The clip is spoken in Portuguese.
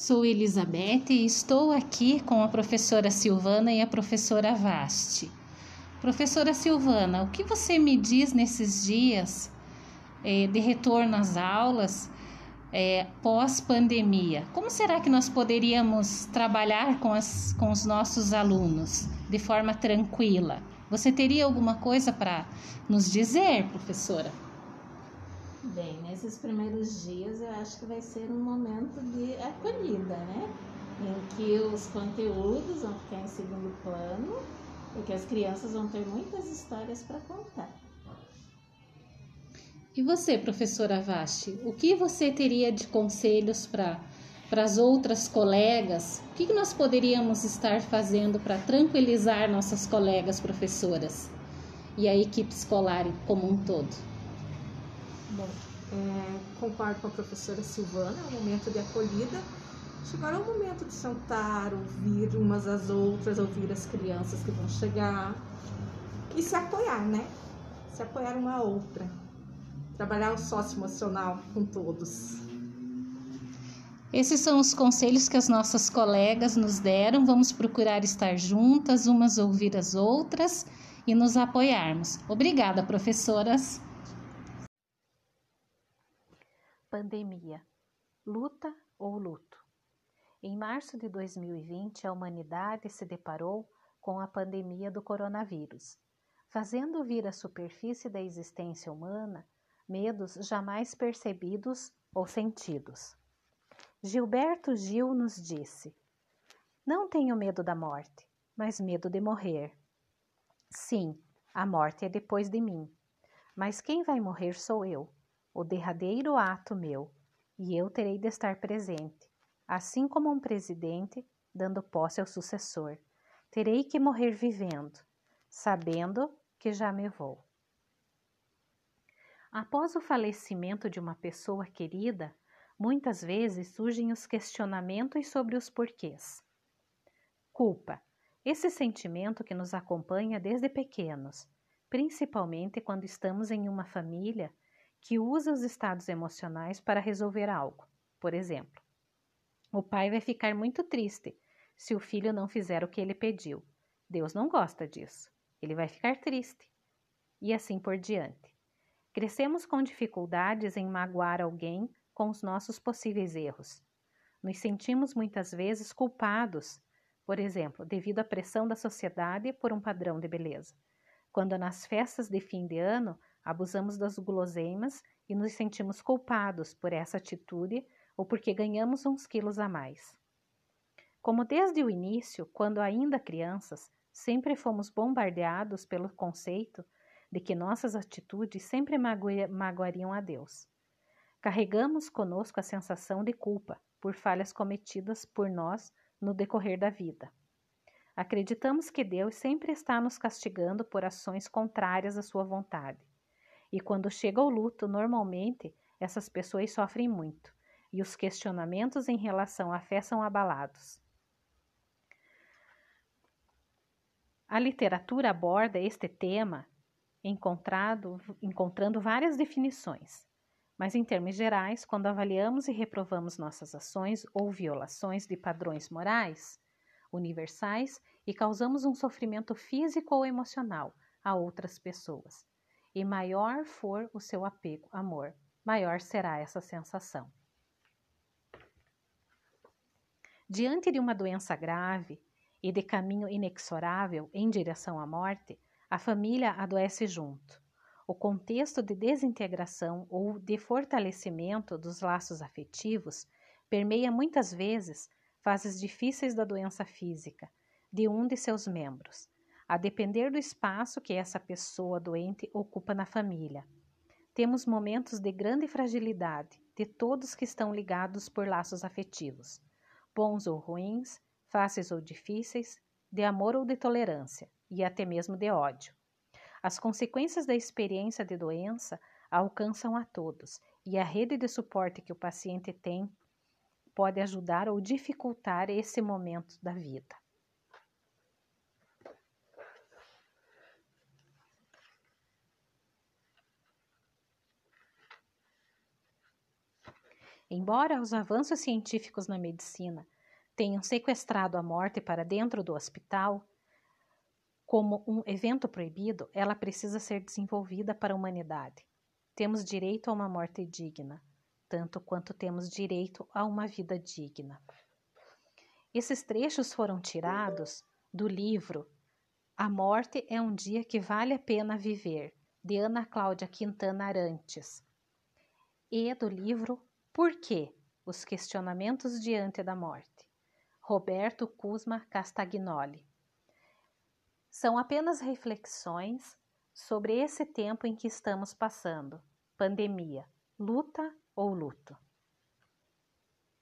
Sou Elizabeth e estou aqui com a professora Silvana e a professora Vaste. Professora Silvana, o que você me diz nesses dias eh, de retorno às aulas eh, pós-pandemia? Como será que nós poderíamos trabalhar com, as, com os nossos alunos de forma tranquila? Você teria alguma coisa para nos dizer, professora? Bem, nesses primeiros dias eu acho que vai ser um momento de acolhida, né? Em que os conteúdos vão ficar em segundo plano, porque as crianças vão ter muitas histórias para contar. E você, professora Vasti, o que você teria de conselhos para para as outras colegas? O que, que nós poderíamos estar fazendo para tranquilizar nossas colegas professoras e a equipe escolar como um todo? Bom, é, concordo com a professora Silvana, é um momento de acolhida. Chegará o momento de sentar, ouvir umas às outras, ouvir as crianças que vão chegar e se apoiar, né? Se apoiar uma a outra. Trabalhar o sócio emocional com todos. Esses são os conselhos que as nossas colegas nos deram. Vamos procurar estar juntas, umas ouvir as outras e nos apoiarmos. Obrigada, professoras. Pandemia: luta ou luto? Em março de 2020, a humanidade se deparou com a pandemia do coronavírus, fazendo vir à superfície da existência humana medos jamais percebidos ou sentidos. Gilberto Gil nos disse: Não tenho medo da morte, mas medo de morrer. Sim, a morte é depois de mim, mas quem vai morrer sou eu o derradeiro ato meu, e eu terei de estar presente, assim como um presidente dando posse ao sucessor. Terei que morrer vivendo, sabendo que já me vou. Após o falecimento de uma pessoa querida, muitas vezes surgem os questionamentos sobre os porquês. Culpa. Esse sentimento que nos acompanha desde pequenos, principalmente quando estamos em uma família que usa os estados emocionais para resolver algo. Por exemplo, o pai vai ficar muito triste se o filho não fizer o que ele pediu. Deus não gosta disso. Ele vai ficar triste. E assim por diante. Crescemos com dificuldades em magoar alguém com os nossos possíveis erros. Nos sentimos muitas vezes culpados, por exemplo, devido à pressão da sociedade por um padrão de beleza. Quando nas festas de fim de ano abusamos das guloseimas e nos sentimos culpados por essa atitude ou porque ganhamos uns quilos a mais. Como desde o início, quando ainda crianças, sempre fomos bombardeados pelo conceito de que nossas atitudes sempre magoariam a Deus. Carregamos conosco a sensação de culpa por falhas cometidas por nós no decorrer da vida. Acreditamos que Deus sempre está nos castigando por ações contrárias à sua vontade. E quando chega o luto, normalmente essas pessoas sofrem muito. E os questionamentos em relação à fé são abalados. A literatura aborda este tema encontrando várias definições, mas em termos gerais, quando avaliamos e reprovamos nossas ações ou violações de padrões morais universais e causamos um sofrimento físico ou emocional a outras pessoas, e maior for o seu apego, amor, maior será essa sensação. Diante de uma doença grave e de caminho inexorável em direção à morte, a família adoece junto. O contexto de desintegração ou de fortalecimento dos laços afetivos permeia muitas vezes fases difíceis da doença física de um de seus membros, a depender do espaço que essa pessoa doente ocupa na família. Temos momentos de grande fragilidade de todos que estão ligados por laços afetivos, bons ou ruins, fáceis ou difíceis, de amor ou de tolerância, e até mesmo de ódio. As consequências da experiência de doença alcançam a todos, e a rede de suporte que o paciente tem pode ajudar ou dificultar esse momento da vida. Embora os avanços científicos na medicina tenham sequestrado a morte para dentro do hospital, como um evento proibido, ela precisa ser desenvolvida para a humanidade. Temos direito a uma morte digna, tanto quanto temos direito a uma vida digna. Esses trechos foram tirados do livro A Morte é um Dia que Vale a Pena Viver, de Ana Cláudia Quintana Arantes, e do livro Por quê? Os Questionamentos Diante da Morte, Roberto Cusma Castagnoli. São apenas reflexões sobre esse tempo em que estamos passando pandemia, luta ou luto.